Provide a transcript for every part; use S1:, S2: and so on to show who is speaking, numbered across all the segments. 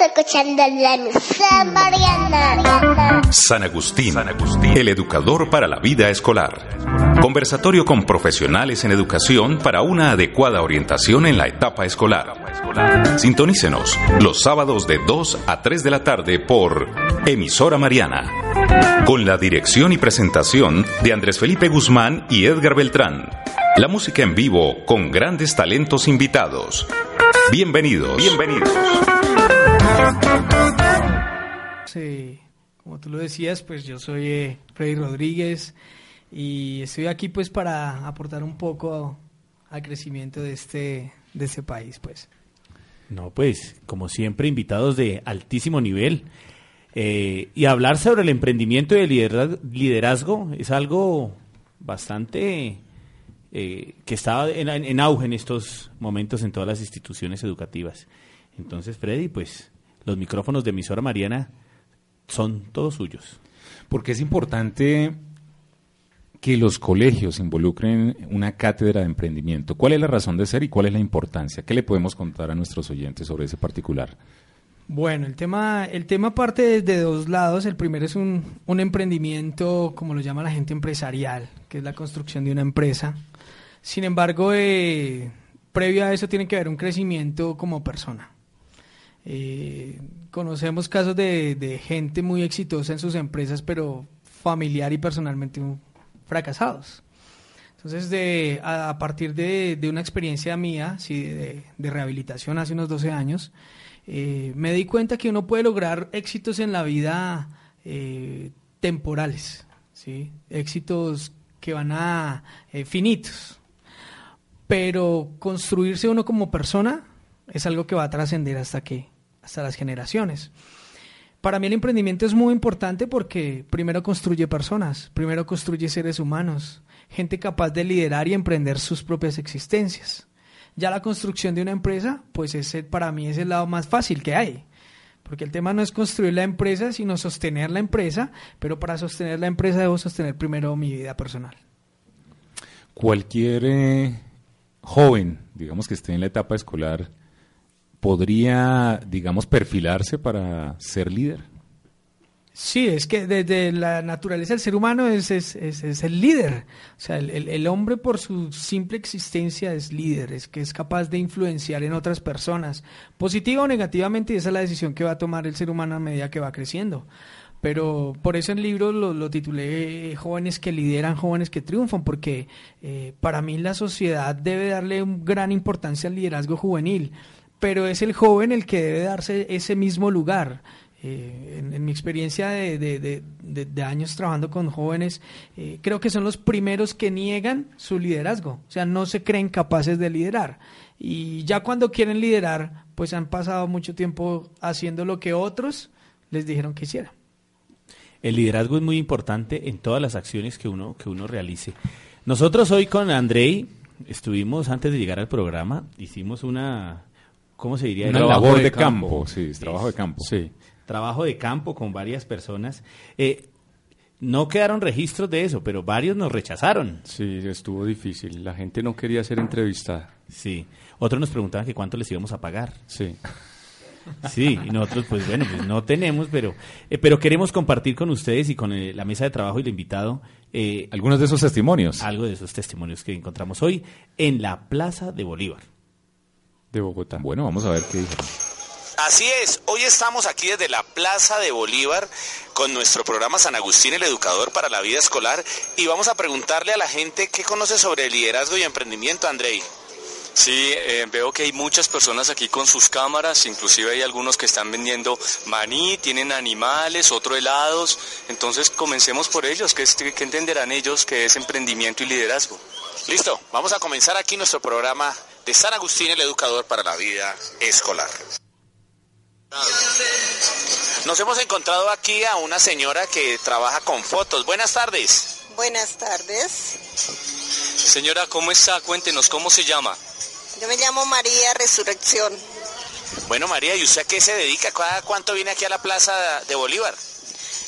S1: escuchando la Mariana.
S2: San Agustín, San Agustín, el educador para la vida escolar. Conversatorio con profesionales en educación para una adecuada orientación en la etapa escolar. Sintonícenos los sábados de 2 a 3 de la tarde por Emisora Mariana. Con la dirección y presentación de Andrés Felipe Guzmán y Edgar Beltrán. La música en vivo con grandes talentos invitados. Bienvenidos. Bienvenidos.
S3: Sí, como tú lo decías, pues yo soy eh, Freddy Rodríguez y estoy aquí pues para aportar un poco al crecimiento de este, de este país, pues.
S4: No, pues, como siempre, invitados de altísimo nivel. Eh, y hablar sobre el emprendimiento y el liderazgo, es algo bastante eh, que está en, auge en estos momentos en todas las instituciones educativas. Entonces, Freddy, pues los micrófonos de emisora Mariana son todos suyos.
S5: Porque es importante que los colegios involucren una cátedra de emprendimiento. ¿Cuál es la razón de ser y cuál es la importancia? ¿Qué le podemos contar a nuestros oyentes sobre ese particular?
S3: Bueno, el tema, el tema parte de dos lados. El primero es un, un emprendimiento, como lo llama la gente empresarial, que es la construcción de una empresa. Sin embargo, eh, previo a eso tiene que haber un crecimiento como persona. Eh, conocemos casos de, de, gente muy exitosa en sus empresas, pero familiar y personalmente fracasados. Entonces, de, a, partir de, de, una experiencia mía, sí, de, rehabilitación hace unos 12 años, eh, me di cuenta que uno puede lograr éxitos en la vida eh, temporales, ¿sí? éxitos que van a finitos, pero construirse uno como persona es algo que va a trascender hasta que hasta las generaciones. Para mí el emprendimiento es muy importante porque primero construye personas, primero construye seres humanos, gente capaz de liderar y emprender sus propias existencias. Ya la construcción de una empresa, pues ese para mí es el lado más fácil que hay. Porque el tema no es construir la empresa, sino sostener la empresa, pero para sostener la empresa debo sostener primero mi vida personal.
S5: Cualquier eh, joven, digamos que esté en la etapa escolar, podría, digamos, perfilarse para ser líder?
S3: Sí, es que desde la naturaleza del ser humano es, es, es, el líder. O sea, el, el, hombre por su simple existencia es líder, es que es capaz de influenciar en otras personas, positiva o negativamente, y esa es la decisión que va a tomar el ser humano a medida que va creciendo. Pero por eso el libro lo, lo titulé Jóvenes que lideran, jóvenes que triunfan, porque eh, para mí la sociedad debe darle gran importancia al liderazgo juvenil pero es el joven el que debe darse ese mismo lugar. Eh, en, mi experiencia de, años trabajando con jóvenes, eh, creo que son los primeros que niegan su liderazgo, o sea, no se creen capaces de liderar. Y ya cuando quieren liderar, pues han pasado mucho tiempo haciendo lo que otros les dijeron que hicieran.
S4: El liderazgo es muy importante en todas las acciones que uno, que uno realice. Nosotros hoy con Andrei estuvimos, antes de llegar al programa, hicimos una, ¿cómo se diría?
S5: Una labor de, de campo. campo. sí, es trabajo de campo.
S4: Sí, trabajo de campo con varias personas. Eh, no quedaron registros de eso, pero varios nos rechazaron.
S6: Sí, estuvo difícil. La gente no quería ser entrevistada.
S4: Sí. Otros nos preguntaban que cuánto les íbamos a pagar.
S6: Sí.
S4: Sí, y nosotros, pues bueno, pues no tenemos, pero, eh, pero queremos compartir con ustedes y con eh, la mesa de trabajo y el invitado.
S5: Eh, Algunos de esos testimonios.
S4: Algo de esos testimonios que encontramos hoy en la Plaza de Bolívar
S6: de Bogotá.
S5: Bueno, vamos a ver qué dijeron.
S7: Así es, hoy estamos aquí desde la Plaza de Bolívar con nuestro programa San Agustín, el educador para la vida escolar, y vamos a preguntarle a la gente qué conoce sobre el liderazgo y emprendimiento, Andrei.
S8: Sí, eh, veo que hay muchas personas aquí con sus cámaras, inclusive hay algunos que están vendiendo maní, tienen animales, otros helados, entonces comencemos por ellos, ¿qué, qué entenderán ellos que es emprendimiento y liderazgo?
S7: Listo, vamos a comenzar aquí nuestro programa de San Agustín, el educador para la vida escolar. Nos hemos encontrado aquí a una señora que trabaja con fotos. Buenas tardes.
S9: Buenas tardes.
S8: Señora, ¿cómo está? Cuéntenos, ¿cómo se llama?
S9: Yo me llamo María Resurrección.
S7: Bueno, María, ¿y usted a qué se dedica? ¿Cada cuánto viene aquí a la Plaza de Bolívar?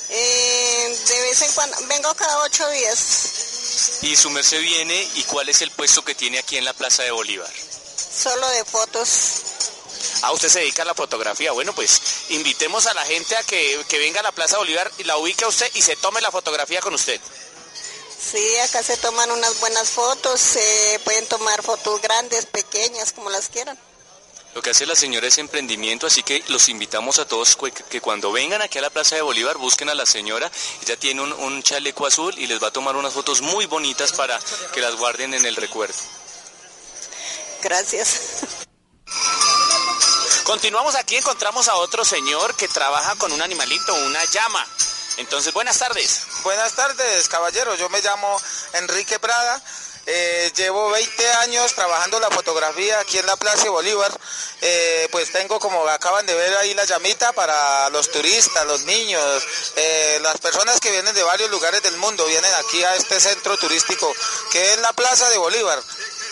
S9: Eh, de vez en cuando, vengo cada ocho días.
S8: ¿Y su merced viene y cuál es el puesto que tiene aquí en la Plaza de Bolívar?
S9: Solo de fotos.
S7: Ah, usted se dedica a la fotografía. Bueno, pues invitemos a la gente a que, que venga a la Plaza Bolívar y la ubique a usted y se tome la fotografía con usted.
S9: Sí, acá se toman unas buenas fotos, se pueden tomar fotos grandes, pequeñas, como las quieran.
S8: Lo que hace la señora es emprendimiento, así que los invitamos a todos que, que cuando vengan aquí a la Plaza de Bolívar busquen a la señora. Ella tiene un, un chaleco azul y les va a tomar unas fotos muy bonitas para que las guarden en el recuerdo.
S9: Gracias.
S7: Continuamos aquí, encontramos a otro señor que trabaja con un animalito, una llama. Entonces, buenas tardes.
S10: Buenas tardes, caballero. Yo me llamo Enrique Prada. Eh, llevo 20 años trabajando la fotografía aquí en la Plaza de Bolívar. Eh, pues tengo, como acaban de ver ahí, la llamita para los turistas, los niños, eh, las personas que vienen de varios lugares del mundo, vienen aquí a este centro turístico que es la Plaza de Bolívar.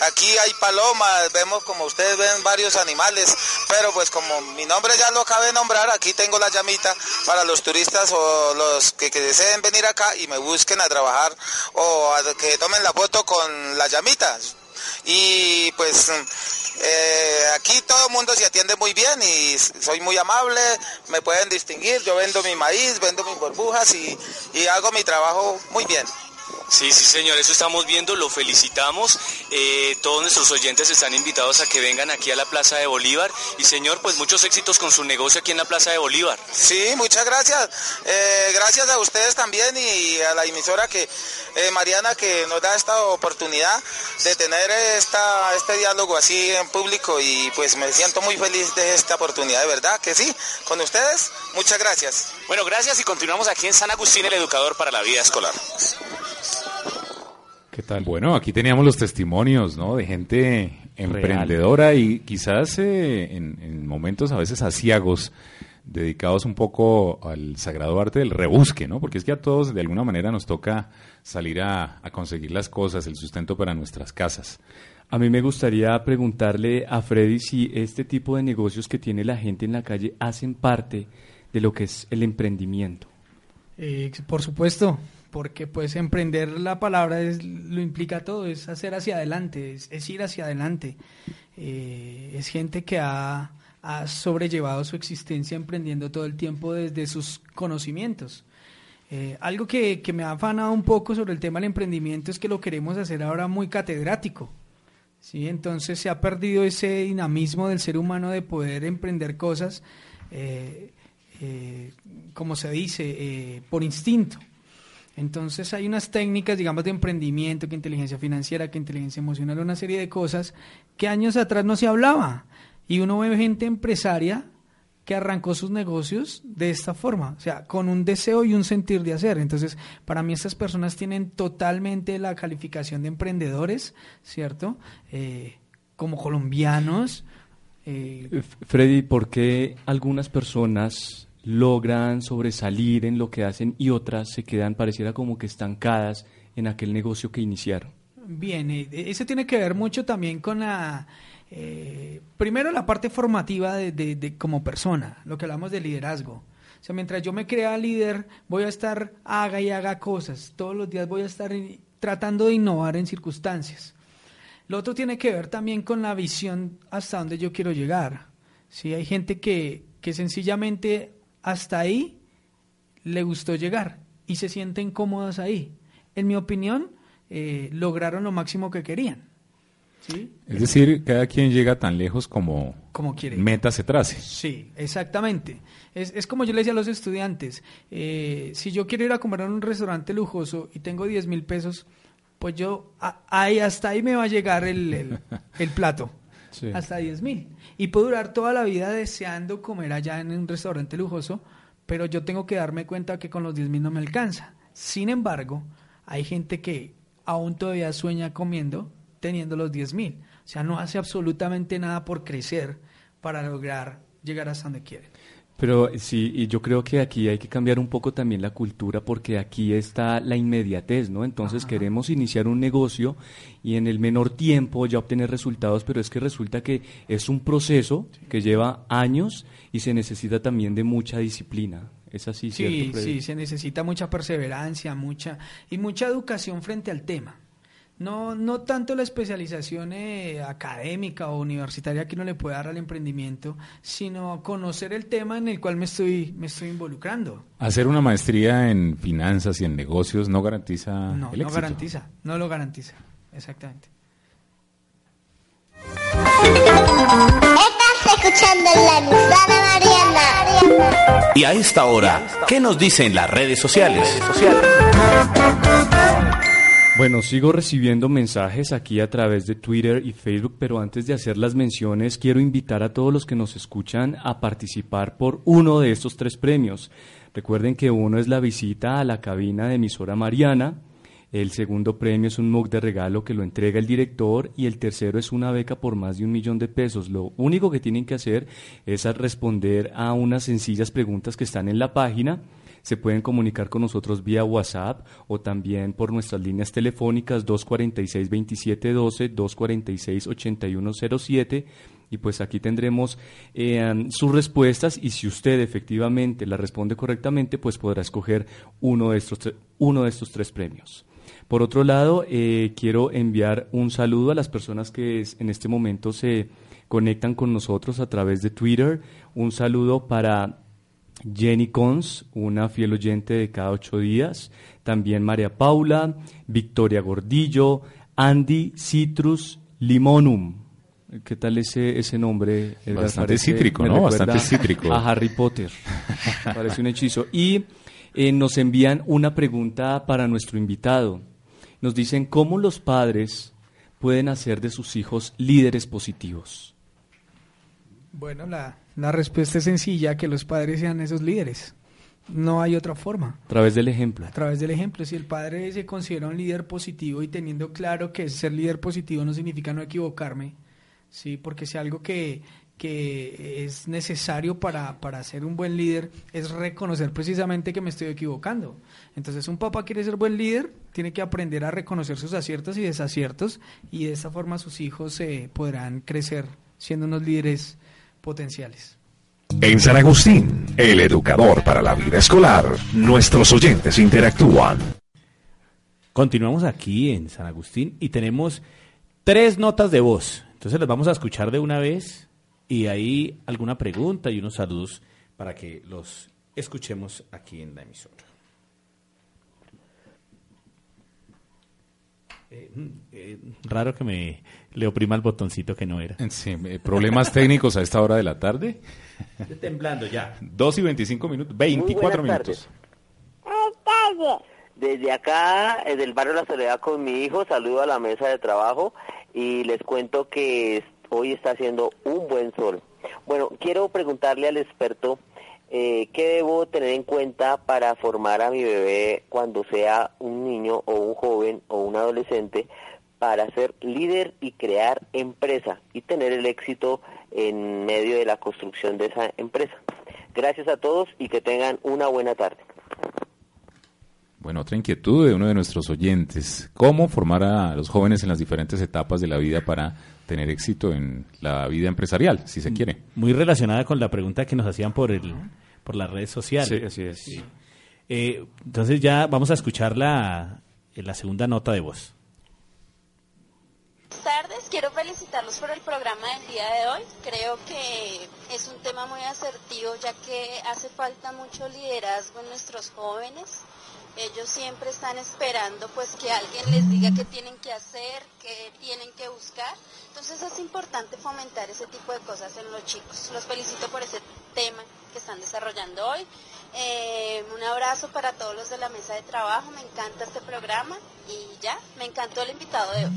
S10: Aquí hay palomas, vemos como ustedes ven varios animales, pero pues como mi nombre ya lo acabé de nombrar, aquí tengo la llamita para los turistas o los que, deseen venir acá y me busquen a trabajar o que tomen la foto con la llamita. Y pues eh, aquí todo el mundo se atiende muy bien y soy muy amable, me pueden distinguir, yo vendo mi maíz, vendo mis burbujas y hago mi trabajo muy bien.
S8: Sí, sí, señor, eso estamos viendo, lo felicitamos. Eh, todos nuestros oyentes están invitados a que vengan aquí a la Plaza de Bolívar. Y señor, pues muchos éxitos con su negocio aquí en la Plaza de Bolívar.
S10: Sí, muchas gracias. Eh, gracias a ustedes también y a la emisora que, eh, Mariana, que nos da esta oportunidad de tener esta, este diálogo así en público y pues me siento muy feliz de esta oportunidad, de verdad que sí, con ustedes, muchas gracias.
S7: Bueno, gracias y continuamos aquí en San Agustín, el educador para la vida escolar.
S5: ¿Qué tal? Bueno, aquí teníamos los testimonios, ¿no? De gente emprendedora y quizás eh, en, en momentos a veces asiagos dedicados un poco al sagrado arte del rebusque, ¿no? Porque es que a todos de alguna manera nos toca salir a, a conseguir las cosas, el sustento para nuestras casas.
S6: A mí me gustaría preguntarle a Freddy si este tipo de negocios que tiene la gente en la calle hacen parte de lo que es el emprendimiento.
S3: Eh, por supuesto, porque pues emprender la palabra es, lo implica todo, es hacer hacia adelante, es, ir hacia adelante. Eh, es gente que ha, ha sobrellevado su existencia emprendiendo todo el tiempo desde sus conocimientos. Eh, algo que, que me ha afanado un poco sobre el tema del emprendimiento es que lo queremos hacer ahora muy catedrático. ¿sí? Entonces se ha perdido ese dinamismo del ser humano de poder emprender cosas, eh, como se dice, por instinto. Entonces hay unas técnicas, digamos, de emprendimiento, que inteligencia financiera, que inteligencia emocional, una serie de cosas que años atrás no se hablaba. Y uno ve gente empresaria que arrancó sus negocios de esta forma, o sea, con un deseo y un sentir de hacer. Entonces, para mí estas personas tienen totalmente la calificación de emprendedores, ¿cierto? Eh, como colombianos. eh,
S6: Freddy, ¿por qué algunas personas logran sobresalir en lo que hacen y otras se quedan, pareciera como que estancadas en aquel negocio que iniciaron?
S3: Bien, eh, eso tiene que ver mucho también con la, eh, primero la parte formativa de, de- como persona, lo que hablamos de liderazgo. O sea, mientras yo me crea líder, voy a estar haga y haga cosas. Todos los días voy a estar tratando de innovar en circunstancias. Lo otro tiene que ver también con la visión hasta donde yo quiero llegar. ¿sí? Hay gente que, que sencillamente hasta ahí le gustó llegar y se sienten cómodos ahí. En mi opinión, eh, lograron lo máximo que querían. ¿sí?
S5: Es decir, cada quien llega tan lejos como,
S3: Como quiere.
S5: meta se trace.
S3: Sí, exactamente. Es, es como yo le decía a los estudiantes, eh, si yo quiero ir a comer en un restaurante lujoso y tengo 10 mil pesos, pues yo, a- ahí, hasta ahí me va a llegar el, el- el plato, Hasta 10 mil. Y puedo durar toda la vida deseando comer allá en un restaurante lujoso, pero yo tengo que darme cuenta que con los 10 mil no me alcanza. Sin embargo, hay gente que aún todavía sueña comiendo teniendo los 10 mil. O sea, no hace absolutamente nada por crecer para lograr llegar hasta donde quiere.
S6: Pero sí, y yo creo que aquí hay que cambiar un poco también la cultura porque aquí está la inmediatez, ¿no? Entonces queremos iniciar un negocio y en el menor tiempo ya obtener resultados, pero es que resulta que es un proceso que lleva años y se necesita también de mucha disciplina. Es así,
S3: Sí,
S6: ¿cierto?
S3: Sí, se necesita mucha perseverancia, mucha y mucha educación frente al tema. No, no tanto la especialización eh, académica o universitaria que uno le puede dar al emprendimiento, sino conocer el tema en el cual me estoy, me estoy involucrando.
S5: Hacer una maestría en finanzas y en negocios no garantiza
S3: no,
S5: el éxito.
S3: No garantiza, no lo garantiza, exactamente.
S1: Estás escuchando la Mariana.
S11: Y a esta hora, ¿qué nos dicen las redes sociales?
S6: Bueno, sigo recibiendo mensajes aquí a través de Twitter y Facebook, pero antes de hacer las menciones, quiero invitar a todos los que nos escuchan a participar por uno de estos tres premios. Recuerden que uno es la visita a la cabina de emisora Mariana, el segundo premio es un mug de regalo que lo entrega el director y el tercero es una beca por más de un millón de pesos. Lo único que tienen que hacer es responder a unas sencillas preguntas que están en la página se pueden comunicar con nosotros vía WhatsApp o también por nuestras líneas telefónicas 246-2712, 246-8107 y pues aquí tendremos eh, sus respuestas y si usted efectivamente la responde correctamente pues podrá escoger uno de estos, uno de estos tres premios. Por otro lado, eh, quiero enviar un saludo a las personas que en este momento se conectan con nosotros a través de Twitter. Un saludo para Jenny Cons, una fiel oyente de cada ocho días, también María Paula, Victoria Gordillo, Andy Citrus Limonum. ¿Qué tal ese, ese nombre?
S5: Bastante cítrico, ¿no? Bastante cítrico.
S6: A Harry Potter. Parece un hechizo. Y eh, nos envían una pregunta para nuestro invitado. Nos dicen cómo los padres pueden hacer de sus hijos líderes positivos.
S3: Bueno, la, la respuesta es sencilla, que los padres sean esos líderes. No hay otra forma.
S6: A través del ejemplo.
S3: A través del ejemplo. Si el padre se considera un líder positivo y teniendo claro que ser líder positivo no significa no equivocarme, sí, porque si algo que, que es necesario para, para ser un buen líder es reconocer precisamente que me estoy equivocando. Entonces, un papá quiere ser buen líder, tiene que aprender a reconocer sus aciertos y desaciertos y de esa forma sus hijos se podrán crecer siendo unos líderes potenciales.
S12: En San Agustín, el educador para la vida escolar, nuestros oyentes interactúan.
S4: Continuamos aquí en San Agustín y tenemos tres notas de voz. Entonces las vamos a escuchar de una vez y ahí alguna pregunta y unos saludos para que los escuchemos aquí en la emisora. Eh, mm, eh, raro que me le oprima el botoncito que no era.
S5: Sí, problemas técnicos a esta hora de la tarde.
S4: Estoy temblando ya.
S5: 2 y 25 minutos, 24 minutos.
S13: Desde acá, desde el barrio La Soledad con mi hijo, saludo a la mesa de trabajo y les cuento que hoy está haciendo un buen sol. Bueno, quiero preguntarle al experto eh, qué debo tener en cuenta para formar a mi bebé cuando sea un niño o un joven o un adolescente para ser líder y crear empresa y tener el éxito en medio de la construcción de esa empresa. Gracias a todos y que tengan una buena tarde.
S5: Bueno, otra inquietud de uno de nuestros oyentes. ¿Cómo formar a los jóvenes en las diferentes etapas de la vida para tener éxito en la vida empresarial, si se quiere?
S4: Muy relacionada con la pregunta que nos hacían por, el, por las redes sociales.
S6: Sí, así es.
S4: Eh, entonces ya vamos a escuchar la, la segunda nota de voz.
S14: Buenas tardes, quiero felicitarlos por el programa del día de hoy. Creo que es un tema muy asertivo ya que hace falta mucho liderazgo en nuestros jóvenes ellos siempre están esperando pues que alguien les diga qué tienen que hacer, qué tienen que buscar. Entonces es importante fomentar ese tipo de cosas en los chicos. Los felicito por ese tema que están desarrollando hoy. Eh, un abrazo para todos los de la mesa de trabajo. Me encanta este programa y ya, me encantó el invitado de hoy.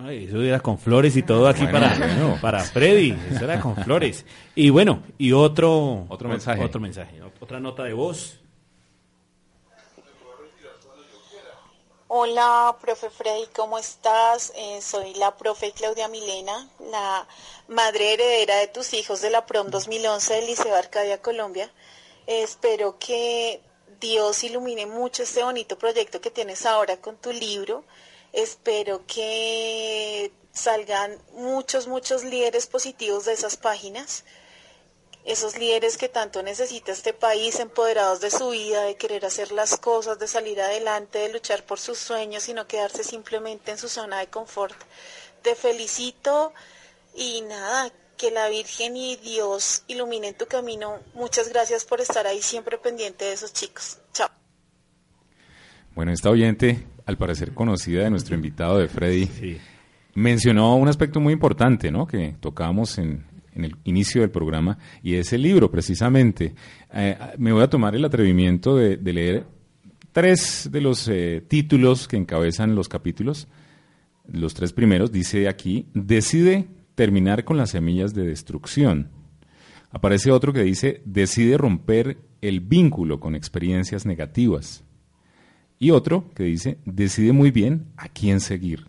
S4: Ay, eso era con flores y todo aquí para, para Freddy, eso era con flores. Y bueno, y otro,
S5: otro mensaje.
S4: Otro mensaje, otra nota de voz.
S15: Hola, profe Freddy, ¿cómo estás? Eh, soy la profe Claudia Milena, la madre heredera de tus hijos de la PROM 2011 del Liceo Arcadia, Colombia. espero que Dios ilumine mucho este bonito proyecto que tienes ahora con tu libro. Espero que salgan muchos, muchos líderes positivos de esas páginas. Esos líderes que tanto necesita este país, empoderados de su vida, de querer hacer las cosas, de salir adelante, de luchar por sus sueños y no quedarse simplemente en su zona de confort. Te felicito y nada, que la Virgen y Dios iluminen tu camino. Muchas gracias por estar ahí siempre pendiente de esos chicos. Chao.
S5: Bueno, esta oyente, al parecer conocida de nuestro invitado de Freddy, mencionó un aspecto muy importante, ¿no? Que tocábamos en, en el inicio del programa, y es el libro, precisamente. Eh, me voy a tomar el atrevimiento de, leer tres de los eh, títulos que encabezan los capítulos. Los tres primeros, dice aquí, decide terminar con las semillas de destrucción. Aparece otro que dice, decide romper el vínculo con experiencias negativas. Y otro que dice, decide muy bien a quién seguir.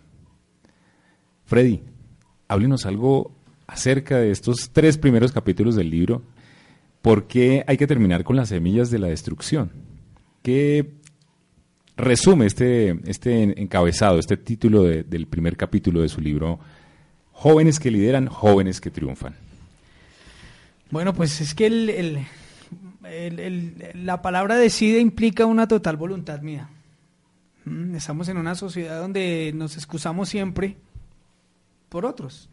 S5: Freddy, háblenos algo acerca de estos tres primeros capítulos del libro, ¿por qué hay que terminar con las semillas de la destrucción? ¿Qué resume este, este encabezado, este título del primer capítulo de su libro, Jóvenes que lideran, jóvenes que triunfan?
S3: Bueno, pues es que la palabra decide implica una total voluntad mía. Mm, estamos en una sociedad donde nos excusamos siempre por otros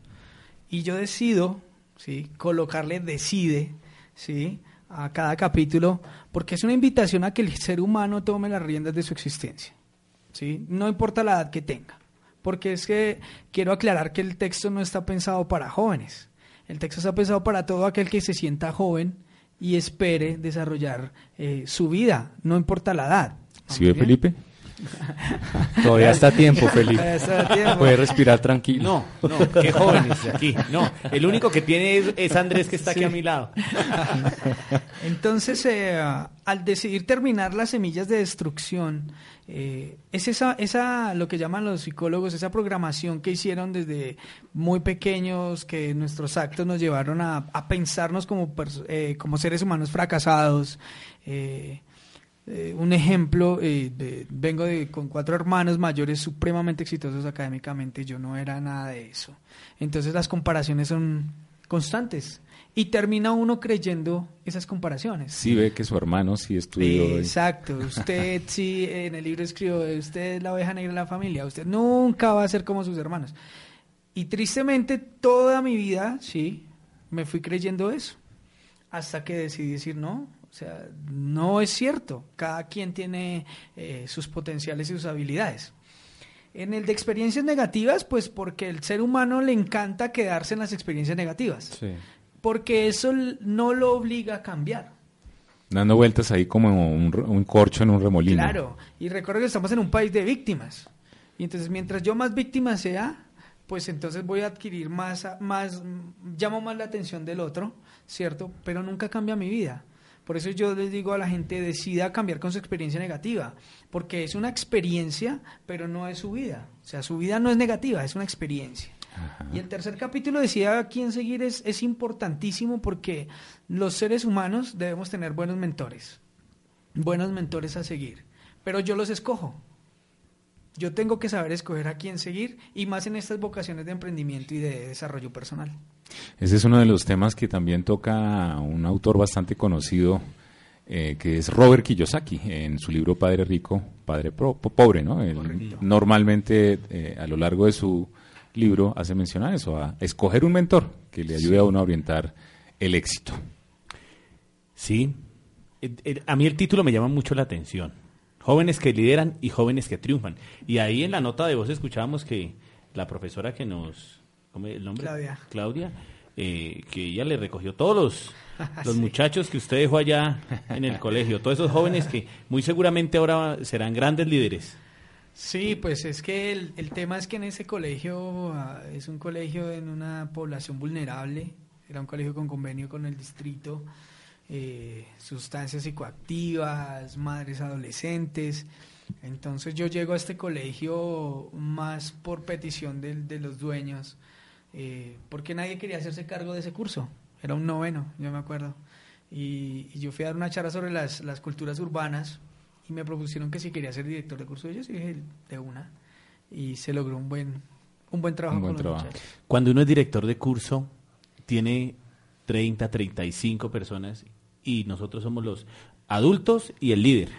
S3: y yo decido, ¿sí? Colocarle decide, ¿sí? A cada capítulo, porque es una invitación a que el ser humano tome las riendas de su existencia, ¿sí? No importa la edad que tenga, porque es que quiero aclarar que el texto no está pensado para jóvenes, el texto está pensado para todo aquel que se sienta joven y espere desarrollar eh, su vida, no importa la edad.
S5: ¿Sí ve, Felipe?
S6: Todavía está a tiempo, Felipe. Puede respirar tranquilo.
S4: No, no, qué jóvenes aquí. No, el único que tiene es, Andrés que está aquí a mi lado.
S3: Entonces, eh, al decidir terminar las semillas de destrucción, eh, es esa, esa, lo que llaman los psicólogos, esa programación que hicieron desde muy pequeños, que nuestros actos nos llevaron a, pensarnos como, eh, como seres humanos fracasados. Eh, eh, un ejemplo, eh, vengo de, con cuatro hermanos mayores supremamente exitosos académicamente, yo no era nada de eso. Entonces las comparaciones son constantes y termina uno creyendo esas comparaciones.
S5: Sí ve que su hermano sí estudió.
S3: Exacto, usted sí en el libro escribió, usted es la oveja negra de la familia, usted nunca va a ser como sus hermanos. Y tristemente toda mi vida, sí, me fui creyendo eso, hasta que decidí decir, no, o sea, no es cierto. Cada quien tiene eh, sus potenciales y sus habilidades. En el de experiencias negativas, pues porque el ser humano le encanta quedarse en las experiencias negativas. Porque eso no lo obliga a cambiar.
S5: Dando vueltas ahí como un, corcho en un remolino.
S3: Claro, y recuerdo que estamos en un país de víctimas. Y entonces mientras yo más víctima sea, pues entonces voy a adquirir más, más, llamo más la atención del otro, ¿cierto? Pero nunca cambia mi vida. Por eso yo les digo a la gente, decida cambiar con su experiencia negativa, porque es una experiencia, pero no es su vida. O sea, su vida no es negativa, es una experiencia. Y el tercer capítulo decía a quién seguir es, es importantísimo porque los seres humanos debemos tener buenos mentores, buenos mentores a seguir, pero yo los escojo. Yo tengo que saber escoger a quién seguir y más en estas vocaciones de emprendimiento y de desarrollo personal.
S5: Ese es uno de los temas que también toca un autor bastante conocido, eh, que es Robert Kiyosaki, en su libro Padre Rico, Padre Pobre. ¿no? normalmente eh, a lo largo de su libro hace mención a eso, a escoger un mentor que le ayude a uno a orientar el éxito.
S4: Sí, a mí el título me llama mucho la atención Jóvenes que lideran y jóvenes que triunfan. Y ahí en la nota de voz escuchábamos que la profesora que nos... ¿Cómo es el nombre?
S3: Claudia.
S4: Claudia, eh, que ella le recogió todos los, los muchachos que usted dejó allá en el colegio, todos esos jóvenes que muy seguramente ahora serán grandes líderes.
S3: Sí, pues es que el, el tema es que en ese colegio ah, es un colegio en una población vulnerable, era un colegio con convenio con el distrito, eh, sustancias psicoactivas, madres adolescentes. Entonces yo llego a este colegio más por petición de, los dueños, eh, porque nadie quería hacerse cargo de ese curso. Era un noveno, yo me acuerdo. Y, yo fui a dar una charla sobre las, las, culturas urbanas y me propusieron que si quería ser director de curso, yo dije de una. Y se logró un buen, un buen trabajo con
S4: Cuando uno es director de curso, tiene 30, 35 personas y nosotros somos los adultos y el líder.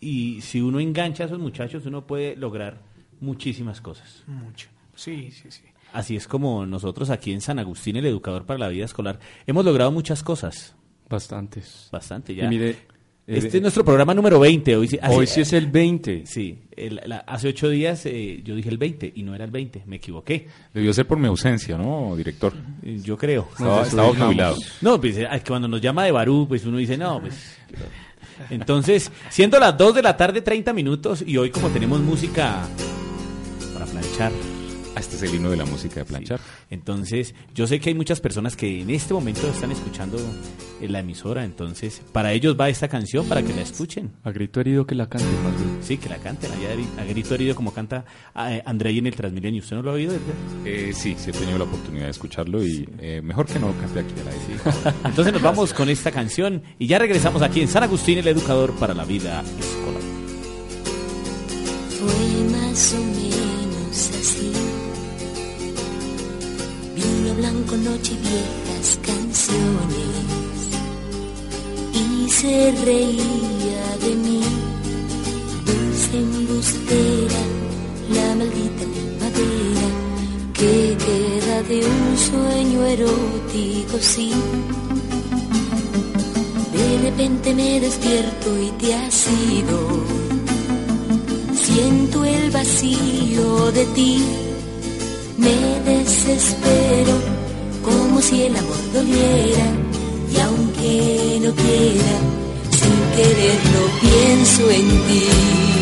S4: Y si uno engancha a esos muchachos, uno puede lograr muchísimas cosas.
S3: Mucho. Sí, sí, sí.
S4: Así es como nosotros aquí en San Agustín, el educador para la vida escolar, hemos logrado muchas cosas.
S6: Bastantes.
S4: Bastante, ya.
S6: Y mire,
S4: este
S6: eh,
S4: es nuestro programa número 20. Hoy, sí-
S6: Hoy sí es el 20.
S4: Sí, el- la- hace ocho días eh, yo dije el 20 y no era el 20, me equivoqué.
S5: Debió ser por mi ausencia, ¿no, director?
S4: Eh, Yo creo.
S5: Estaba, estaba jubilado.
S4: No, pues eh, cuando nos llama de Barú, pues uno dice, no, pues... Entonces, siendo las 2 de la tarde, 30 minutos, y hoy como tenemos música para planchar.
S5: Ah, Este es el himno de la música de planchar.
S4: Entonces, yo sé que hay muchas personas que en este momento están escuchando en la emisora, entonces, para ellos va esta canción, para que la escuchen.
S6: A grito herido que la cante más bien.
S4: Sí, que la canten, allá a grito herido como canta eh, Andrei en el Transmilenio. ¿Usted no lo ha oído?
S5: Eh, sí, sí he tenido la oportunidad de escucharlo y eh, mejor que no lo cante aquí al aire.
S4: Entonces nos vamos con esta canción y ya regresamos aquí en San Agustín, el educador para la vida escolar.
S16: Fue más o menos así. Blanco, noche y viejas canciones. Y se reía de mí. Dulce embustera, la maldita primavera. Que queda de un sueño erótico, sí. De repente me despierto y te has ido. Siento el vacío de ti, me desespero como si el amor doliera y aunque no quiera, sin quererlo pienso en ti.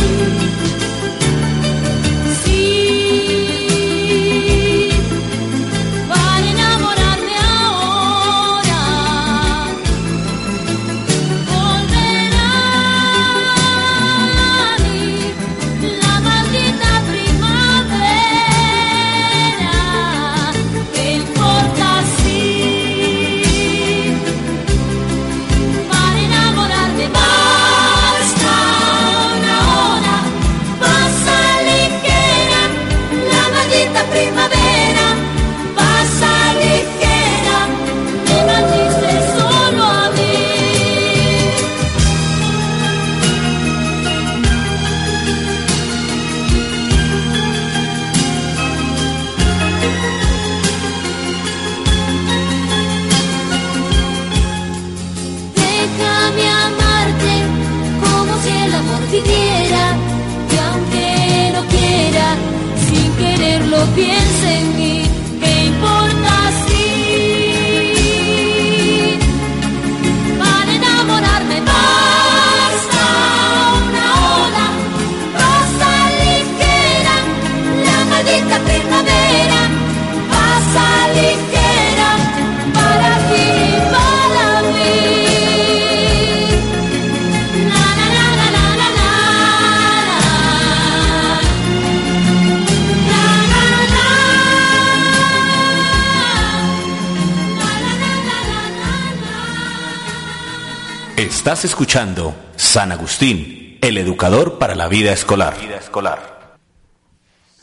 S11: Estás escuchando San Agustín, el educador para la vida escolar.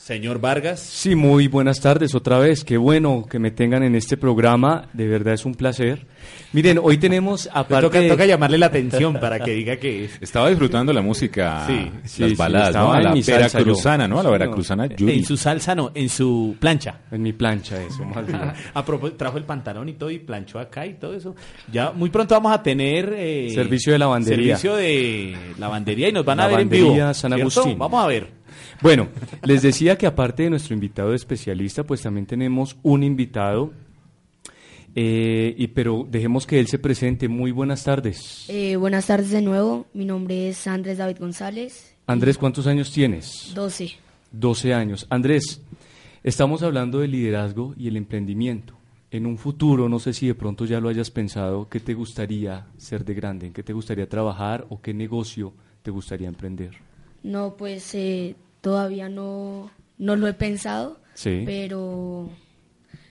S4: Señor Vargas.
S6: Sí, muy buenas tardes otra vez. Qué bueno que me tengan en este programa. De verdad es un placer. Miren, hoy tenemos aparte...
S4: Toca, toca llamarle la atención para que diga que es.
S5: Estaba disfrutando la música,
S4: Sí,
S5: las
S6: sí, sí,
S5: baladas,
S6: estaba
S5: ¿no? A la
S6: mi salsa yo.
S5: veracruzana, ¿no? A la
S6: Sí,
S5: veracruzana Yuri.
S4: En su salsa, no, en su plancha.
S6: En mi plancha, eso, más bien.
S4: A propósito, trajo el pantalón y todo y planchó acá y todo eso. Ya muy pronto vamos a tener eh,
S6: Servicio de lavandería.
S4: Servicio de lavandería y nos van a ver en vivo.
S6: Lavandería San
S4: ¿cierto?
S6: Agustín.
S4: Vamos a ver.
S6: Bueno, les decía que aparte de nuestro invitado especialista, pues también tenemos un invitado, eh, y, pero dejemos que él se presente. Muy buenas tardes.
S17: Eh, buenas tardes de nuevo, mi nombre es Andrés David González,
S6: Andrés, ¿cuántos años tienes?
S17: 12.
S6: 12 años. Andrés, estamos hablando del liderazgo y el emprendimiento. En un futuro, no sé si de pronto ya lo hayas pensado, ¿qué te gustaría ser de grande? ¿En qué te gustaría trabajar o qué negocio te gustaría emprender?
S17: No, pues eh, todavía no, no lo he pensado,
S6: Sí.
S17: pero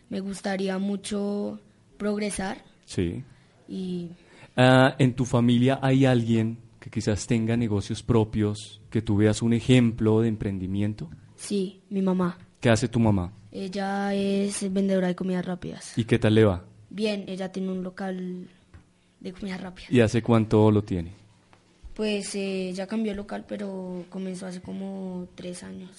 S17: me gustaría mucho progresar
S6: Sí.
S17: y
S6: Ah, ¿En tu familia hay alguien que quizás tenga negocios propios, que tú veas un ejemplo de emprendimiento?
S17: sí, mi mamá.
S6: ¿Qué hace tu mamá?
S17: Ella es vendedora de comidas rápidas.
S6: ¿Y qué tal le va?
S17: Bien, ella tiene un local de comidas rápidas.
S6: ¿Y hace cuánto lo tiene?
S17: Pues eh, ya cambió el local, pero comenzó hace como tres años.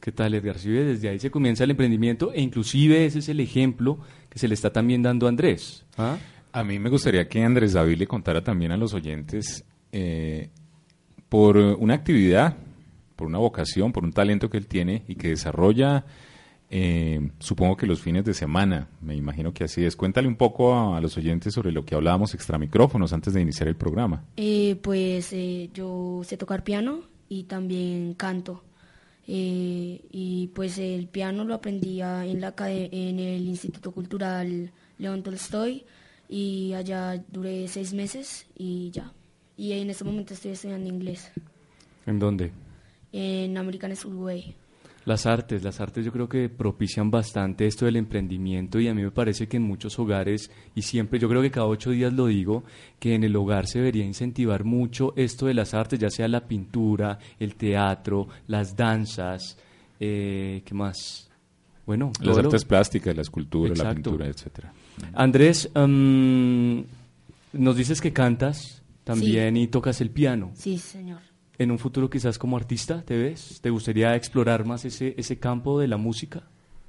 S6: ¿Qué tal, Edgar? Sí, desde ahí se comienza el emprendimiento e inclusive ese es el ejemplo que se le está también dando a Andrés. ¿ah?
S5: A mí me gustaría que Andrés David le contara también a los oyentes eh, por una actividad, por una vocación, por un talento que él tiene y que desarrolla, eh, supongo que los fines de semana, me imagino que así es. Cuéntale un poco a, a los oyentes sobre lo que hablábamos extra micrófonos antes de iniciar el programa.
S17: Eh, pues eh, yo sé tocar piano y también canto. Eh, y pues el piano lo aprendí en, la, en el Instituto Cultural León Tolstoy y allá duré seis meses y ya. Y en este momento estoy estudiando inglés
S6: ¿En dónde?
S17: en American Schoolway.
S6: Las artes, las artes yo creo que propician bastante esto del emprendimiento y a mí me parece que en muchos hogares, y siempre yo creo que cada ocho días lo digo, que en el hogar se debería incentivar mucho esto de las artes, ya sea la pintura, el teatro, las danzas, eh, ¿qué más? Bueno,
S5: Las artes plásticas, la escultura, la pintura, etcétera.
S6: Andrés, mm, nos dices que cantas también y tocas el piano.
S17: Sí, señor.
S6: En un futuro quizás como artista, ¿te ves? ¿Te gustaría explorar más ese, ese campo de la música?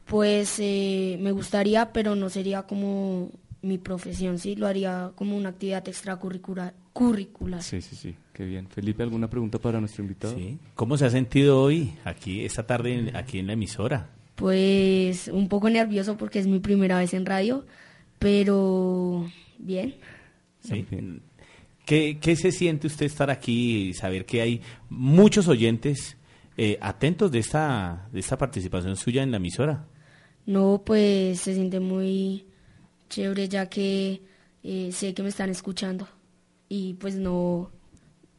S17: Pues eh, me gustaría, pero no sería como mi profesión, sí, lo haría como una actividad extracurricular. Curricular.
S6: Sí, sí, sí, qué bien. Felipe, ¿alguna pregunta para nuestro invitado?
S4: Sí. ¿Cómo se ha sentido hoy, aquí, esta tarde, en- aquí en la emisora?
S17: Pues un poco nervioso porque es mi primera vez en radio, pero bien.
S4: Sí. ¿Qué, qué se siente usted estar aquí y saber que hay muchos oyentes eh, atentos de esta, de esta participación suya en la emisora?
S17: No, pues se siente muy chévere ya que eh, sé que me están escuchando y pues no,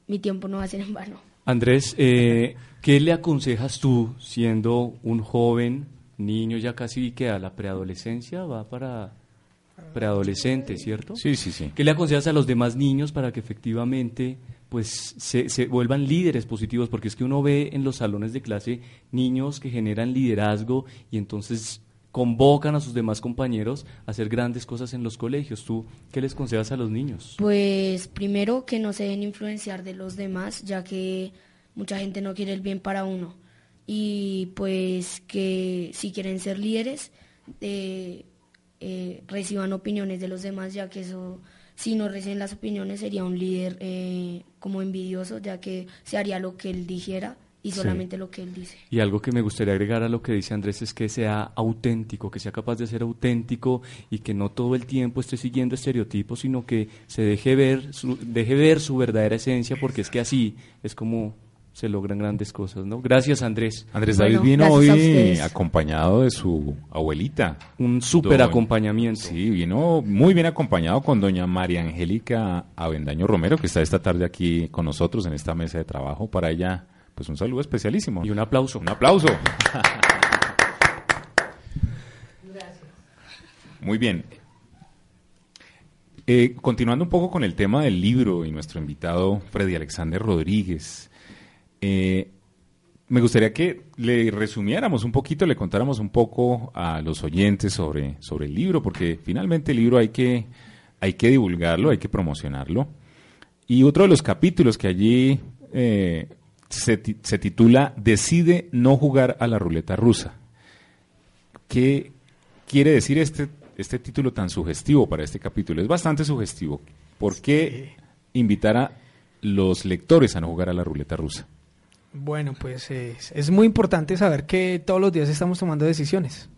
S17: mi tiempo no va a ser en vano.
S6: Andrés, eh, ¿qué le aconsejas tú siendo un joven, niño ya casi que a la preadolescencia va para preadolescente, ¿cierto?
S5: Sí, sí, sí.
S6: ¿Qué le aconsejas a los demás niños para que efectivamente pues se, se vuelvan líderes positivos? Porque es que uno ve en los salones de clase niños que generan liderazgo y entonces convocan a sus demás compañeros a hacer grandes cosas en los colegios. ¿Tú qué les aconsejas a los niños?
S17: Pues primero que no se deben influenciar de los demás, ya que mucha gente no quiere el bien para uno. Y pues que si quieren ser líderes, eh, eh, reciban opiniones de los demás, ya que eso, si no reciben las opiniones, sería un líder eh, como envidioso, ya que se haría lo que él dijera y
S6: Sí.
S17: solamente lo que él dice.
S6: Y algo que me gustaría agregar a lo que dice Andrés es que sea auténtico, que sea capaz de ser auténtico y que no todo el tiempo esté siguiendo estereotipos, sino que se deje ver su, deje ver su verdadera esencia, porque es que así es como se logran grandes cosas, ¿no? Gracias, Andrés.
S5: Andrés David vino hoy acompañado de su abuelita.
S6: Un súper acompañamiento.
S5: Sí, vino muy bien acompañado con doña María Angélica Avendaño Romero, que está esta tarde aquí con nosotros en esta mesa de trabajo. Para ella, pues un saludo especialísimo.
S6: Y un aplauso.
S5: Un aplauso. Muy bien. Eh, continuando un poco con el tema del libro y nuestro invitado Freddy Alexander Rodríguez. Eh, me gustaría que le resumiéramos un poquito, le contáramos un poco a los oyentes sobre, sobre el libro, porque finalmente el libro hay que, hay que divulgarlo, hay que promocionarlo. Y otro de los capítulos que allí eh, se, se, titula Decide no jugar a la ruleta rusa. ¿Qué quiere decir este, este título tan sugestivo para este capítulo? Es bastante sugestivo. ¿Por qué invitar a los lectores a no jugar a la ruleta rusa?
S3: Bueno, pues es, muy importante saber que todos los días estamos tomando decisiones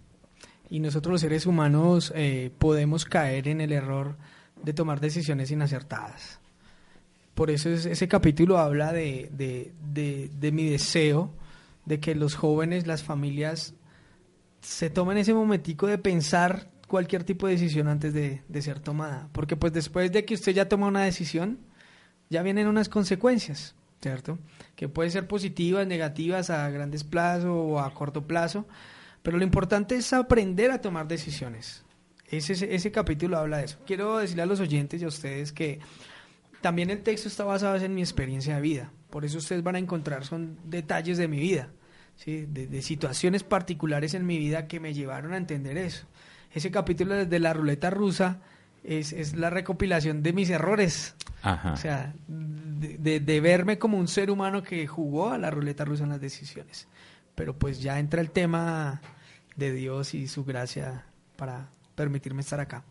S3: y nosotros los seres humanos eh, podemos caer en el error de tomar decisiones inacertadas. Por eso es, ese capítulo habla de, de, de, de, mi deseo de que los jóvenes, las familias, se tomen ese momentico de pensar cualquier tipo de decisión antes de, de ser tomada. Porque pues después de que usted ya toma una decisión, ya vienen unas consecuencias. ¿Cierto? Que pueden ser positivas, negativas a grandes plazos o a corto plazo, pero lo importante es aprender a tomar decisiones. Ese, ese capítulo habla de eso. Quiero decirle a los oyentes y a ustedes que también el texto está basado en mi experiencia de vida, por eso ustedes van a encontrar son detalles de mi vida, ¿sí? de, de situaciones particulares en mi vida que me llevaron a entender eso. Ese capítulo desde la ruleta rusa es, es la recopilación de mis errores.
S5: Ajá.
S3: O sea, de, de, verme como un ser humano que jugó a la ruleta rusa en las decisiones. Pero pues ya entra el tema de Dios y su gracia para permitirme estar acá.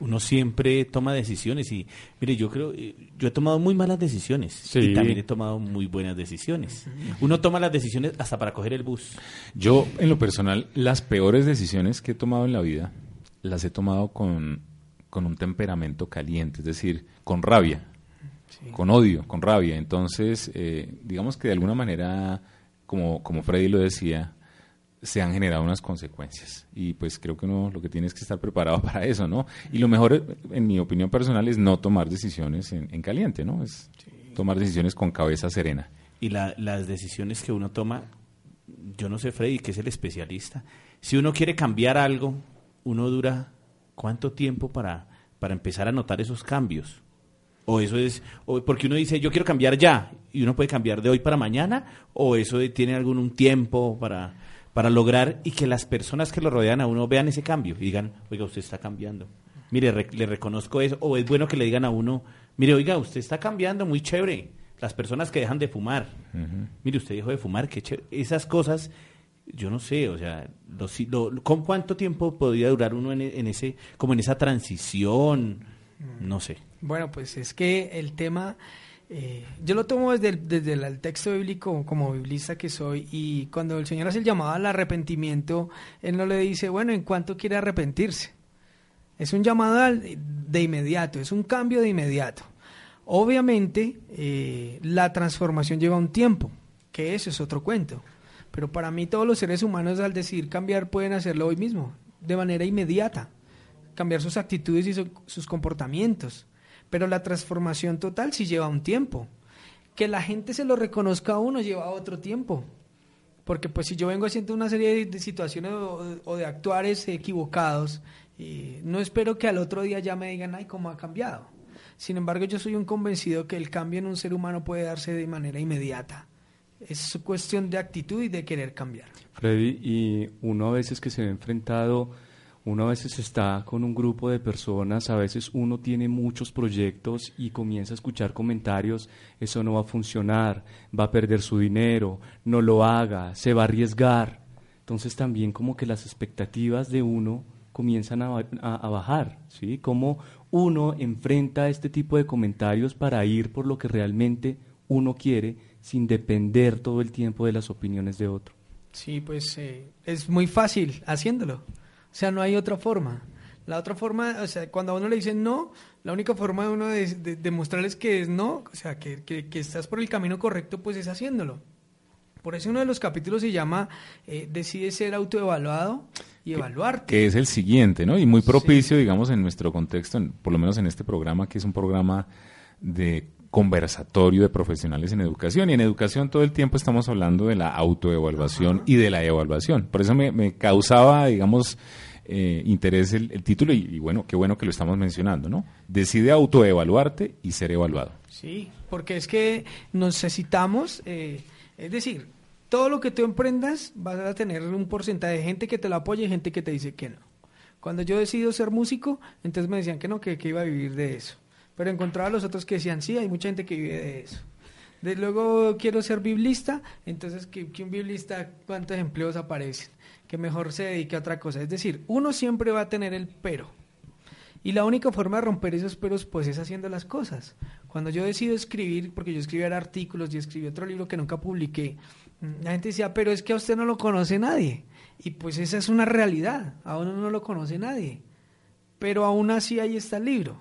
S4: Uno siempre toma decisiones y, mire, yo creo, yo he tomado muy malas decisiones sí. y también he tomado muy buenas decisiones. Uno toma las decisiones hasta para coger el bus.
S5: Yo, en lo personal, las peores decisiones que he tomado en la vida las he tomado con con un temperamento caliente, es decir, con rabia, sí. con odio, con rabia. Entonces, eh, digamos que de alguna manera, como, como Freddy lo decía, se han generado unas consecuencias. Y pues creo que uno lo que tiene es que estar preparado para eso, ¿no? Y lo mejor, en mi opinión personal, es no tomar decisiones en, en caliente, ¿no? Es sí. tomar decisiones con cabeza serena.
S4: Y la, las decisiones que uno toma, yo no sé, Freddy, que es el especialista, si uno quiere cambiar algo, uno dura ¿cuánto tiempo para, para empezar a notar esos cambios? O eso es, o porque uno dice, yo quiero cambiar ya, y uno puede cambiar de hoy para mañana, o eso tiene algún un tiempo para, para lograr y que las personas que lo rodean a uno vean ese cambio y digan, oiga, usted está cambiando. Mire, re, le reconozco eso, o es bueno que le digan a uno, mire, oiga, usted está cambiando, muy chévere. Las personas que dejan de fumar, uh -huh. mire, usted dejó de fumar, qué chévere. Esas cosas yo no sé, o sea, lo, lo, ¿con cuánto tiempo podría durar uno en, en, ese, como en esa transición? No sé.
S3: Bueno, pues es que el tema, eh, yo lo tomo desde el, desde el texto bíblico como biblista que soy y cuando el Señor hace el llamado al arrepentimiento, Él no le dice, bueno, ¿en cuánto quiere arrepentirse? Es un llamado al, de inmediato, es un cambio de inmediato. Obviamente, eh, la transformación lleva un tiempo, que eso es otro cuento. Pero para mí todos los seres humanos al decidir cambiar pueden hacerlo hoy mismo, de manera inmediata, cambiar sus actitudes y su, sus comportamientos. Pero la transformación total sí lleva un tiempo. Que la gente se lo reconozca a uno lleva otro tiempo. Porque pues si yo vengo haciendo una serie de, situaciones o, o, de actuares equivocados, eh, no espero que al otro día ya me digan, ay, cómo ha cambiado. Sin embargo, yo soy un convencido que el cambio en un ser humano puede darse de manera inmediata es cuestión de actitud y de querer cambiar.
S6: Freddy, y uno a veces que se ve enfrentado, uno a veces está con un grupo de personas, a veces uno tiene muchos proyectos y comienza a escuchar comentarios, eso no va a funcionar, va a perder su dinero, no lo haga, se va a arriesgar. Entonces también como que las expectativas de uno comienzan a, bajar, ¿sí? Cómo uno enfrenta este tipo de comentarios para ir por lo que realmente uno quiere sin depender todo el tiempo de las opiniones de otro.
S3: Sí, pues eh, es muy fácil haciéndolo. O sea, no hay otra forma. La otra forma, o sea, cuando a uno le dicen no, la única forma de uno de, de, de mostrarles que es no, o sea, que, que, que, estás por el camino correcto, pues es haciéndolo. Por eso uno de los capítulos se llama eh, Decide ser autoevaluado y evaluarte.
S5: Que es el siguiente, ¿no? Y muy propicio, sí. digamos, en nuestro contexto, en, por lo menos en este programa, que es un programa de conversatorio de profesionales en educación. Y en educación todo el tiempo estamos hablando de la autoevaluación y de la evaluación. Por eso me, causaba, digamos, eh, interés el, título y, y, bueno, qué bueno que lo estamos mencionando, ¿no? Decide autoevaluarte y ser evaluado.
S3: Sí, porque es que necesitamos, eh, es decir, todo lo que tú emprendas vas a tener un porcentaje de gente que te lo apoya y gente que te dice que no. Cuando yo decido ser músico, entonces me decían que no, que, que iba a vivir de eso. Pero encontraba a los otros que decían, sí, hay mucha gente que vive de eso. De luego quiero ser biblista, entonces que, un biblista, ¿cuántos empleos aparecen? Que mejor se dedique a otra cosa. Es decir, uno siempre va a tener el pero. Y la única forma de romper esos peros, pues, es haciendo las cosas. Cuando yo decido escribir, porque yo escribí artículos y escribí otro libro que nunca publiqué, mm, la gente decía, pero es que a usted no lo conoce nadie. Y pues esa es una realidad, a uno no lo conoce nadie. Pero aún así ahí está el libro.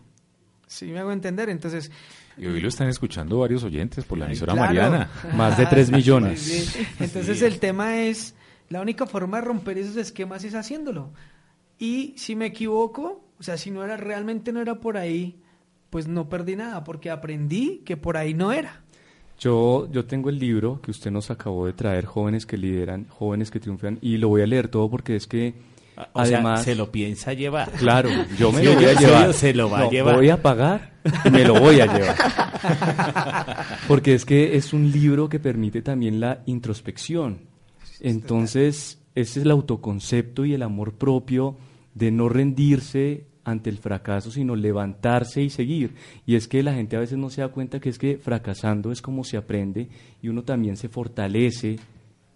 S3: ¿Sí me hago entender? Entonces...
S5: Y hoy lo están escuchando varios oyentes por la emisora Mariana.
S6: Más de 3 millones.
S3: Sí, sí. Entonces el tema es, la única forma de romper esos esquemas es haciéndolo. Y si me equivoco, o sea, si no era realmente no era por ahí, pues no perdí nada, porque aprendí que por ahí no era.
S6: Yo, yo tengo el libro que usted nos acabó de traer, Jóvenes que lideran, jóvenes que triunfan, y lo voy a leer todo porque es que
S4: O sea,
S6: además...
S4: se lo piensa llevar.
S6: Claro, yo me
S4: Sí,
S6: lo voy a llevar.
S4: se lo va a llevar.
S6: Voy a pagar y me lo voy a llevar. Porque es que es un libro que permite también la introspección. Entonces, ese es el autoconcepto y el amor propio de no rendirse ante el fracaso, sino levantarse y seguir. Y es que la gente a veces no se da cuenta que es que fracasando es como se aprende y uno también se fortalece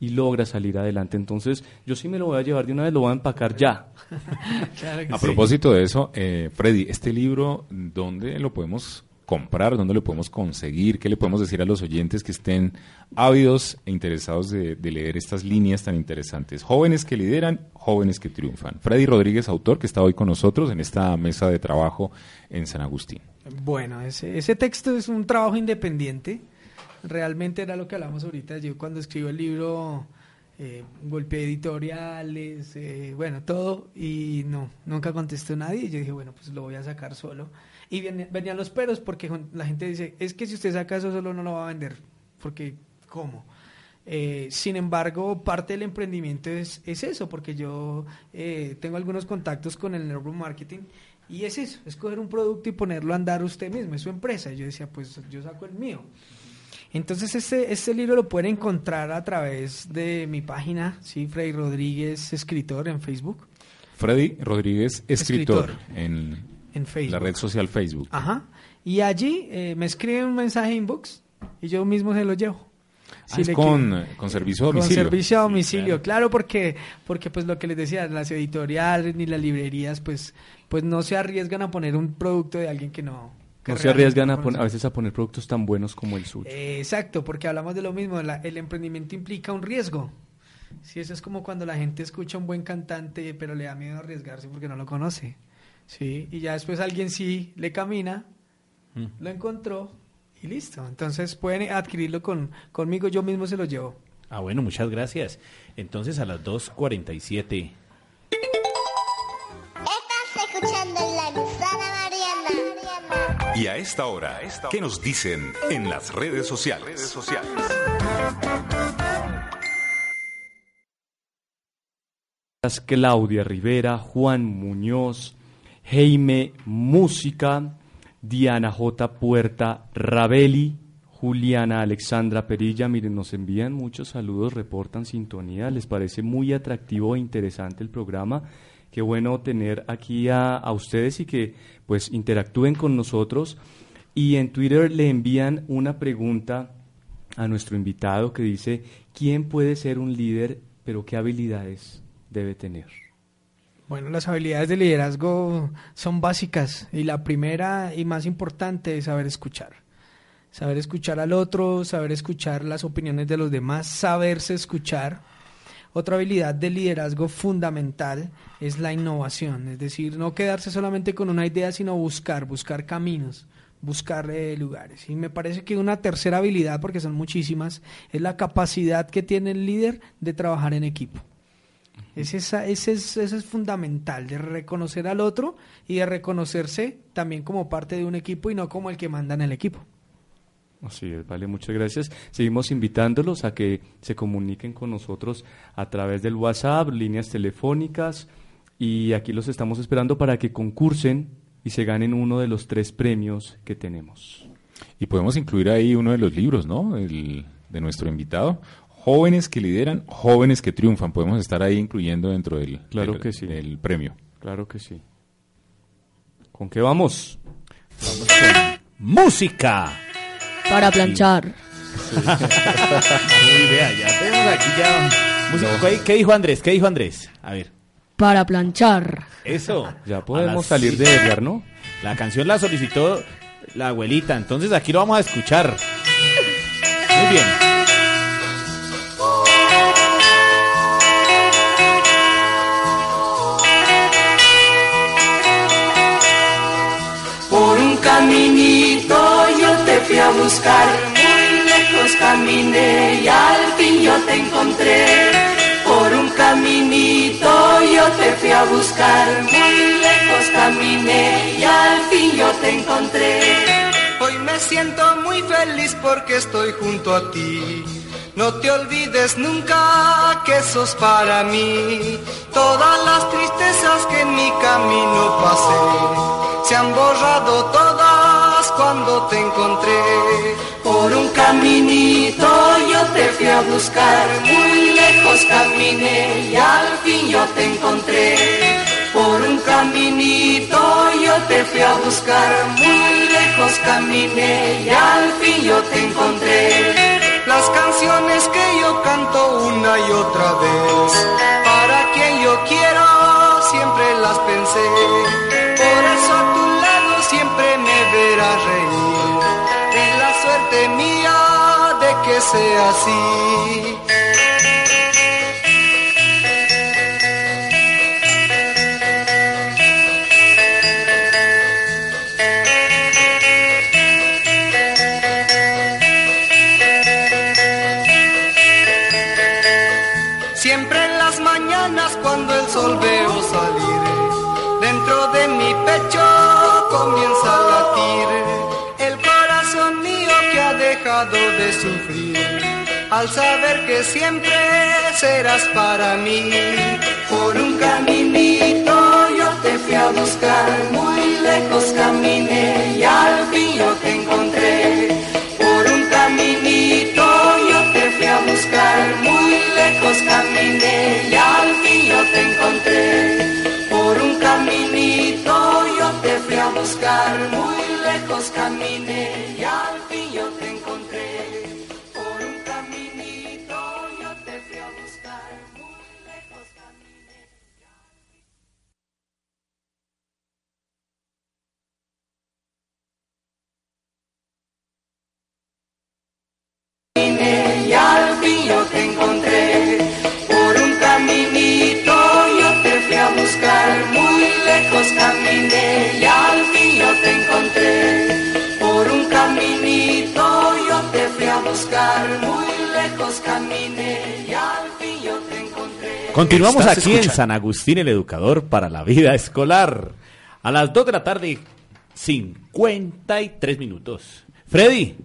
S6: y logra salir adelante. Entonces, yo sí me lo voy a llevar de una vez, lo voy a empacar ya.
S5: A propósito de eso, eh, Freddy, este libro, ¿dónde lo podemos comprar? ¿Dónde lo podemos conseguir? ¿Qué le podemos decir a los oyentes que estén ávidos e interesados de, de leer estas líneas tan interesantes? Jóvenes que lideran, jóvenes que triunfan. Freddy Rodríguez, autor, que está hoy con nosotros en esta mesa de trabajo en San Agustín.
S3: Bueno, ese, ese texto es un trabajo independiente. Realmente era lo que hablamos ahorita. Yo cuando escribo el libro eh, golpeé editoriales, eh, bueno, todo, y no, nunca contestó nadie. Y yo dije, bueno, pues lo voy a sacar solo. Y ven- venían los peros porque la gente dice, es que si usted saca eso solo no lo va a vender. Porque, ¿cómo? Eh, sin embargo, parte del emprendimiento es, es eso, porque yo eh, tengo algunos contactos con el neuromarketing y es eso, es coger un producto y ponerlo a andar usted mismo, es su empresa. Y yo decía, pues yo saco el mío. Entonces este, este libro lo pueden encontrar a través de mi página, sí, Freddy Rodríguez, escritor en Facebook.
S5: Freddy Rodríguez, escritor,
S3: Escritor.
S5: en,
S3: En Facebook.
S5: la red social Facebook.
S3: Ajá. Y allí eh, me escriben un mensaje inbox y yo mismo se lo llevo.
S5: Ah, es con, con servicio a
S3: Con
S5: domicilio.
S3: servicio a domicilio, claro. porque porque pues lo que les decía, las editoriales ni las librerías pues pues no se arriesgan a poner un producto de alguien que no
S6: No se arriesgan a, a veces a poner productos tan buenos como el suyo.
S3: Eh, exacto, porque hablamos de lo mismo, la- el emprendimiento implica un riesgo. Sí, eso es como cuando la gente escucha a un buen cantante, pero le da miedo arriesgarse porque no lo conoce. Sí, y ya después alguien sí le camina, lo encontró y listo. Entonces pueden adquirirlo con, conmigo, yo mismo se lo llevo.
S4: Ah, bueno, muchas gracias. Entonces a las 2.47.
S2: Y a esta hora, ¿qué nos dicen en las redes sociales?
S6: Claudia Rivera, Juan Muñoz, Jaime Música, Diana J. Puerta, Rabeli, Juliana Alexandra Perilla. Miren, nos envían muchos saludos, reportan sintonía. Les parece muy atractivo e interesante el programa. Qué bueno tener aquí a, a ustedes y que pues interactúen con nosotros. Y en Twitter le envían una pregunta a nuestro invitado que dice, ¿quién puede ser un líder, pero qué habilidades debe tener?
S3: Bueno, las habilidades de liderazgo son básicas y la primera y más importante es saber escuchar. Saber escuchar al otro, saber escuchar las opiniones de los demás, saberse escuchar. Otra habilidad de liderazgo fundamental es la innovación, es decir, no quedarse solamente con una idea, sino buscar, buscar caminos, buscar eh, lugares. Y me parece que una tercera habilidad, porque son muchísimas, es la capacidad que tiene el líder de trabajar en equipo. Es esa, ese, es, ese es fundamental, de reconocer al otro y de reconocerse también como parte de un equipo y no como el que manda en el equipo.
S6: Así es, vale, muchas gracias. Seguimos invitándolos a que se comuniquen con nosotros a través del WhatsApp, líneas telefónicas, y aquí los estamos esperando para que concursen y se ganen uno de los tres premios que tenemos.
S5: Y podemos incluir ahí uno de los libros, ¿no? El, de nuestro invitado, jóvenes que lideran, jóvenes que triunfan. Podemos estar ahí incluyendo dentro del,
S6: Claro
S5: del-
S6: que sí.
S5: del premio.
S6: Claro que sí. ¿Con qué vamos?
S4: Vamos con música.
S17: Para planchar.
S4: Uy, vea, ya tenemos aquí ya. música. ¿Qué, qué dijo Andrés? ¿Qué dijo Andrés? A ver.
S17: Para planchar.
S4: Eso.
S6: Ya podemos salir de Edgar, ¿no?
S4: La canción la solicitó la abuelita, entonces aquí lo vamos a escuchar. Muy bien.
S18: Por un caminito fui a buscar, muy lejos caminé y al fin yo te encontré. Por un caminito yo te fui a buscar, muy lejos caminé y al fin yo te encontré.
S19: Hoy me siento muy feliz porque estoy junto a ti. No te olvides nunca que sos para mí. Todas las tristezas que en mi camino pasé se han borrado todas cuando te encontré.
S18: Por un caminito yo te fui a buscar, muy lejos caminé y al fin yo te encontré. Por un caminito yo te fui a buscar, muy lejos caminé y al fin yo te encontré.
S19: Las canciones que yo canto una y otra vez, sea así. Al saber que siempre serás para mí,
S18: Por un caminito yo te fui a buscar, muy lejos caminé y al fin yo te encontré. Por un caminito yo te fui a buscar, muy lejos caminé y al fin yo te encontré. Por un caminito yo te fui a buscar, muy lejos caminé buscar, muy lejos caminé y al fin yo te encontré.
S4: Continuamos aquí en. San Agustín, el educador para la vida escolar. A las 2 de la tarde, 53 minutos. Freddy,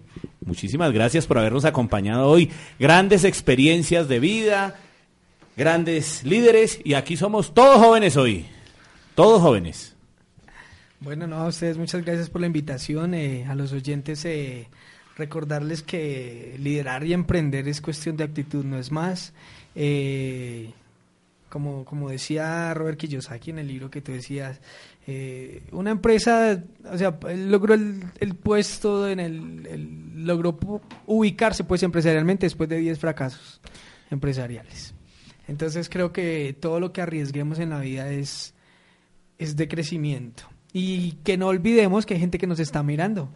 S4: muchísimas gracias por habernos acompañado hoy. Grandes experiencias de vida, grandes líderes y aquí somos todos jóvenes hoy. Todos jóvenes.
S3: Bueno, no, a ustedes muchas gracias por la invitación. eh, a los oyentes, eh, recordarles que liderar y emprender es cuestión de actitud, no es más. Eh, como, como decía Robert Kiyosaki en el libro que tú decías, eh, una empresa, o sea, logró el, el puesto, en el, el- logró ubicarse pues empresarialmente después de 10 fracasos empresariales. Entonces creo que todo lo que arriesguemos en la vida es, es de crecimiento. Y que no olvidemos que hay gente que nos está mirando.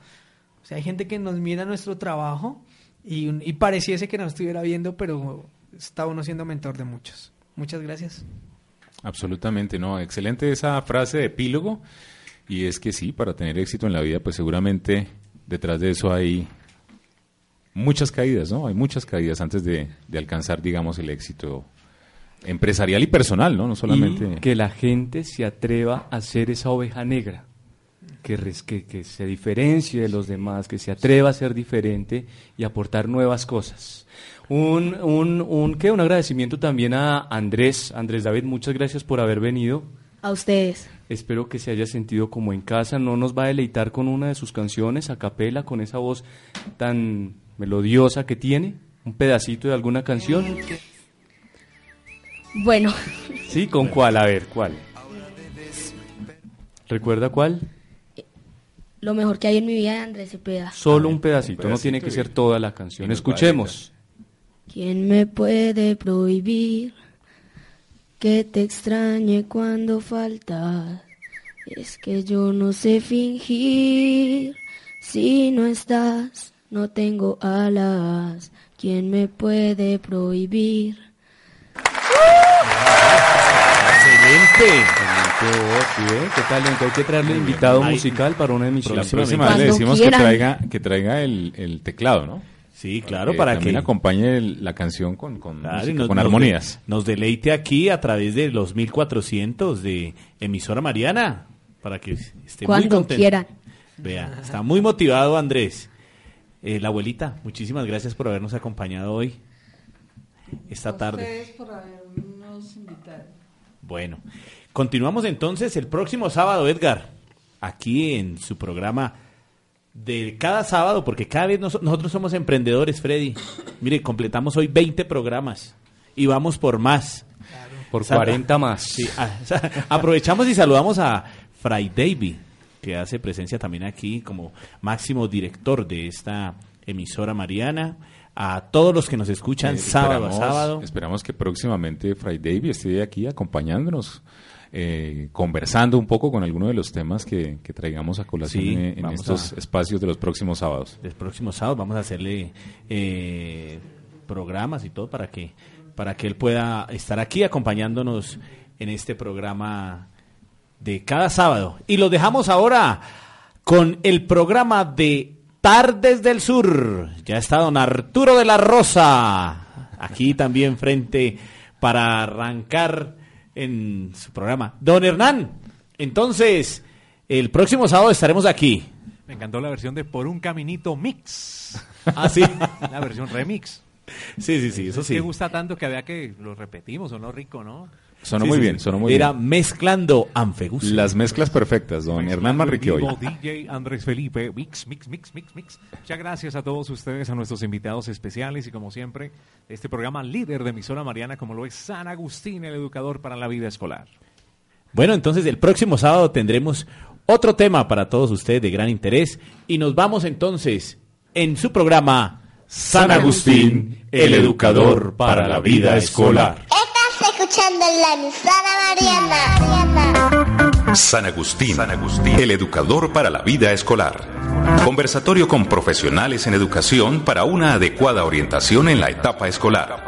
S3: O sea, hay gente que nos mira nuestro trabajo y, pareciese que nos estuviera viendo, pero está uno siendo mentor de muchos. Muchas gracias.
S5: Absolutamente, no. Excelente esa frase de epílogo. Y es que sí, para tener éxito en la vida, pues seguramente detrás de eso hay muchas caídas, ¿no? Hay muchas caídas antes de, de alcanzar, digamos, el éxito empresarial y personal, ¿no? No solamente...
S6: Y que la gente se atreva a ser esa oveja negra, que, que, que se diferencie de los demás, que se atreva a ser diferente y aportar nuevas cosas. Un, un, un, ¿qué? un agradecimiento también a Andrés. Andrés David, muchas gracias por haber venido.
S17: A ustedes.
S6: Espero que se haya sentido como en casa. No nos va a deleitar con una de sus canciones a capela, con esa voz tan melodiosa que tiene. ¿Un pedacito de alguna canción?
S17: Bueno,
S6: Sí, ¿con cuál? A ver, ¿cuál? ¿Recuerda cuál?
S17: Lo mejor que hay en mi vida de Andrés Cepeda.
S6: Solo un pedacito, no
S5: pedacito
S6: tiene que ser toda la canción. Escuchemos.
S17: ¿Quién me puede prohibir que te extrañe cuando faltas? Es que yo no sé fingir. Si no estás, no tengo alas. ¿Quién me puede prohibir?
S4: Excelente.
S6: Qué, qué talento. Hay que traerle invitado
S4: Ay,
S6: musical para una emisión.
S5: La próxima vez le
S17: Cuando
S5: decimos
S17: quieran.
S5: que traiga, que traiga el, el teclado, ¿no?
S4: Sí, claro, para
S5: también
S4: que
S5: acompañe el- la canción con, con,
S4: Claro,
S5: música,
S4: y nos-
S5: con
S4: nos
S5: armonías.
S4: de- Nos deleite aquí a través de los 1400 de emisora Mariana para que esté muy
S17: Cuando
S4: contento.
S17: quieran.
S4: Vea, está muy motivado Andrés. Eh, la abuelita, muchísimas gracias por habernos acompañado hoy, esta tarde.
S3: por habernos invitado.
S4: Bueno, continuamos entonces el próximo sábado, Edgar, aquí en su programa de cada sábado, porque cada vez nos- nosotros somos emprendedores, Freddy. Mire, completamos hoy 20 programas y vamos por más.
S6: Por
S4: Sa-
S6: 40 más.
S4: Sí, ah, aprovechamos y saludamos a Fray Davy, que hace presencia también aquí como máximo director de esta emisora mariana. A todos los que nos escuchan
S5: Eh,
S4: sábado a sábado.
S5: Esperamos que próximamente Fray Davy esté aquí acompañándonos, eh, conversando un poco con alguno de los temas que, que traigamos a colación
S4: Sí,
S5: en, en estos
S4: a-
S5: espacios de los próximos sábados.
S4: el próximo sábado vamos a hacerle eh, programas y todo para que para que él pueda estar aquí acompañándonos en este programa de cada sábado y lo dejamos ahora con el programa de Tardes del Sur ya está don Arturo de la Rosa aquí también frente para arrancar en su programa don Hernán entonces el próximo sábado estaremos aquí
S20: Me encantó la versión de Por un Caminito Mix.
S4: Ah, sí.
S20: La versión remix.
S4: Sí, sí, sí, eso
S20: Es
S4: sí.
S20: que gusta tanto que había que lo repetimos, sonó rico, ¿no?
S5: Sonó
S4: Sí,
S5: muy
S4: sí,
S5: bien,
S4: sí.
S5: sonó muy
S4: Era
S5: bien.
S4: mezclando Anfegus.
S5: Las mezclas perfectas, don Hernán Manrique hoy.
S20: Vivo, DJ Andrés Felipe, mix, mix, mix, mix, mix. Muchas gracias a todos ustedes, a nuestros invitados especiales y como siempre, este programa líder de emisora Mariana como lo es San Agustín, el educador para la vida escolar.
S4: Bueno, entonces el próximo sábado tendremos otro tema para todos ustedes de gran interés y nos vamos entonces en su programa San Agustín, el educador para la vida escolar.
S2: San Agustín, San Agustín, el educador para la vida escolar. Conversatorio con profesionales en educación para una adecuada orientación en la etapa escolar.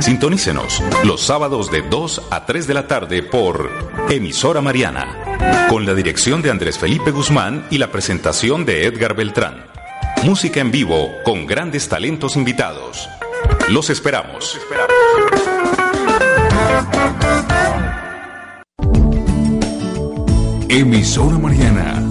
S2: Sintonícenos los sábados de 2 a 3 de la tarde por Emisora Mariana, con la dirección de Andrés Felipe Guzmán y la presentación de Edgar Beltrán. Música en vivo con grandes talentos invitados. Los esperamos.
S12: Emisora Mariana